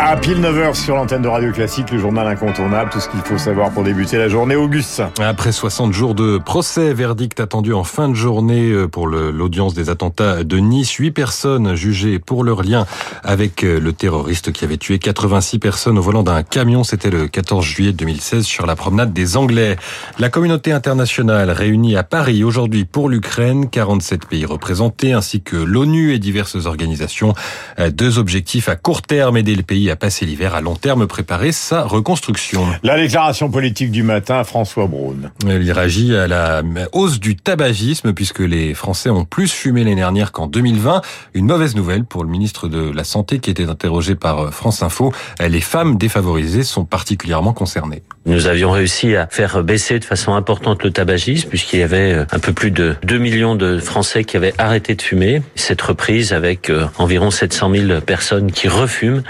À pile 9h sur l'antenne de Radio Classique, le journal incontournable, tout ce qu'il faut savoir pour débuter la journée. Auguste. Après 60 jours de procès, verdict attendu en fin de journée euh, pour l'audience des attentats de Nice. Huit personnes jugées pour leur lien avec euh, le terroriste qui avait tué 86 personnes au volant d'un camion. C'était le 14 juillet 2016 sur la promenade des Anglais. La communauté internationale réunie à Paris aujourd'hui pour l'Ukraine, 47 pays représentés ainsi que l'ONU et diverses organisations. Euh, deux objectifs à court terme, aider le pays à passer l'hiver à long terme, préparer sa reconstruction. La déclaration politique du matin, François Braun. Il réagit à la hausse du tabagisme puisque les Français ont plus fumé l'année dernière qu'en 2020. Une mauvaise nouvelle pour le ministre de la Santé qui était interrogé par France Info. Les femmes défavorisées sont particulièrement concernées. Nous avions réussi à faire baisser de façon importante le tabagisme puisqu'il y avait un peu plus de 2 millions de Français qui avaient arrêté de fumer. Cette reprise avec euh, environ 700 000 personnes qui refument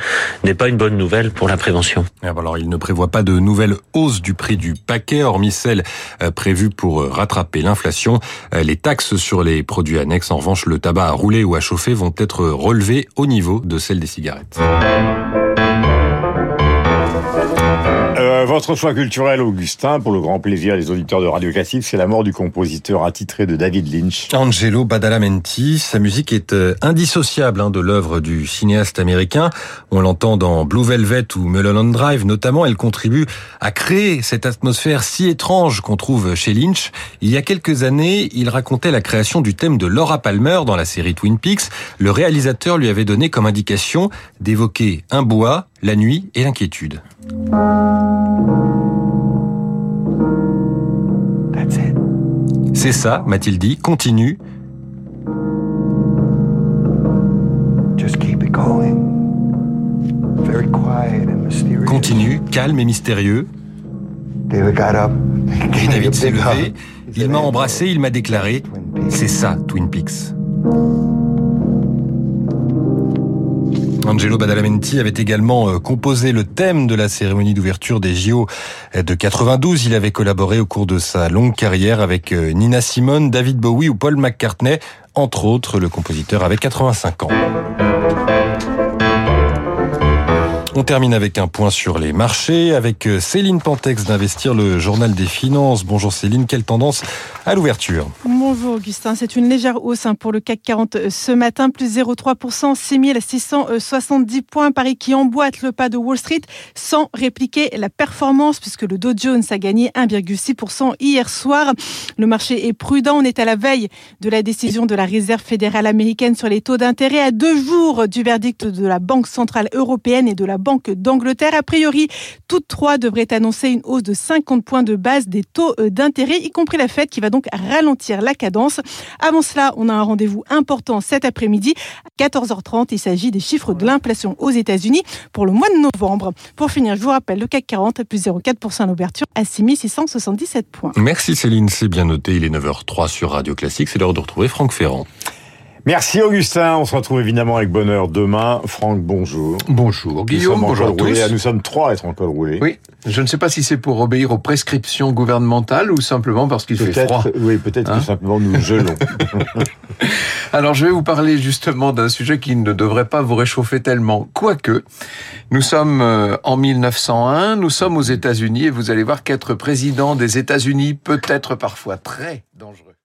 n'est pas une bonne nouvelle pour la prévention. Ah, alors, il ne prévoit pas de nouvelle hausse du prix du paquet, hormis celle euh, prévue pour euh, rattraper l'inflation. Les taxes sur les produits annexes, en revanche, le tabac à rouler ou à chauffer, vont être relevées au niveau de celles des cigarettes. Euh, votre choix culturel, Augustin, pour le grand plaisir des auditeurs de Radio Classique, c'est la mort du compositeur attitré de David Lynch. Angelo Badalamenti, sa musique est euh, indissociable hein, de l'œuvre du cinéaste américain. On l'entend dans Blue Velvet ou Mulholland Drive notamment. Elle contribue à créer cette atmosphère si étrange qu'on trouve chez Lynch. Il y a quelques années, il racontait la création du thème de Laura Palmer dans la série Twin Peaks. Le réalisateur lui avait donné comme indication d'évoquer un bois, la nuit et l'inquiétude. C'est ça, m'a-t-il dit. Continue. Continue, calme et mystérieux. Et David s'est levé, il m'a embrassé, il m'a déclaré, c'est ça, Twin Peaks. Angelo Badalamenti avait également euh, composé le thème de la cérémonie d'ouverture des JO de 92. Il avait collaboré au cours de sa longue carrière avec euh, Nina Simone, David Bowie ou Paul McCartney, entre autres. Le compositeur avait 85 ans. On termine avec un point sur les marchés, avec euh, Céline Pantex d'Investir, le journal des finances. Bonjour Céline, quelle tendance à l'ouverture? Bonjour Augustin, c'est une légère hausse hein, pour le CAC 40 euh, ce matin, plus 0,3%, 6670 points. Paris qui emboîte le pas de Wall Street sans répliquer la performance, puisque le Dow Jones a gagné 1,6% hier soir. Le marché est prudent, on est à la veille de la décision de la Réserve fédérale américaine sur les taux d'intérêt à deux jours du verdict de la Banque centrale européenne et de la Banque d'Angleterre. A priori, toutes trois devraient annoncer une hausse de 50 points de base des taux euh, d'intérêt, y compris la Fed qui va donc ralentir la cadence. Avant cela, on a un rendez-vous important cet après-midi. À 14h30, il s'agit des chiffres de l'inflation aux États-Unis pour le mois de novembre. Pour finir, je vous rappelle le CAC 40 plus 0,4% à l'ouverture à 6677 points. Merci Céline, c'est bien noté. Il est 9h03 sur Radio Classique. C'est l'heure de retrouver Franck Ferrand. Merci Augustin, on se retrouve évidemment avec bonheur demain. Franck, bonjour. Bonjour Guillaume, bonjour à tous. Nous sommes trois à être encore roulés. Oui, je ne sais pas si c'est pour obéir aux prescriptions gouvernementales ou simplement parce qu'il fait froid. Oui, peut-être hein que simplement nous gelons. Alors je vais vous parler justement d'un sujet qui ne devrait pas vous réchauffer tellement. Quoique, nous sommes euh, en 1901, nous sommes aux États-Unis et vous allez voir qu'être président des États-Unis peut être parfois très dangereux.